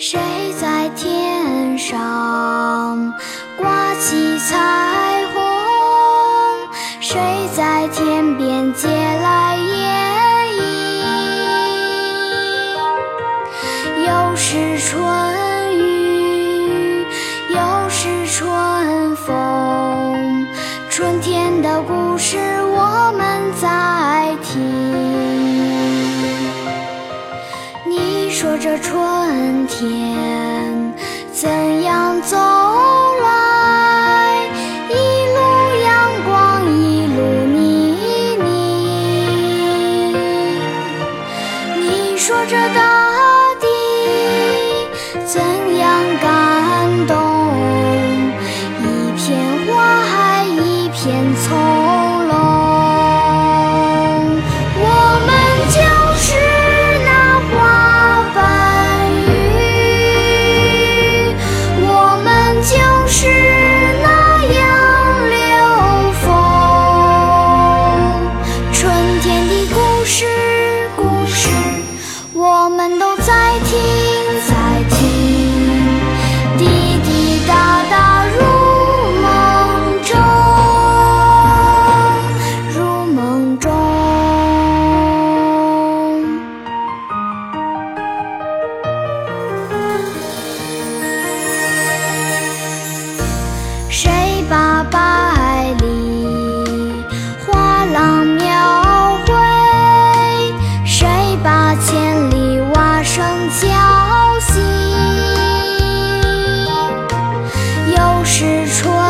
谁在天上挂起彩虹？谁在天边借来夜莺？又是春雨，又是春风，春天的故事说这春天怎样走来？一路阳光，一路泥泞。你说这大。谁把百里画廊描绘？谁把千里蛙声叫醒？又是春。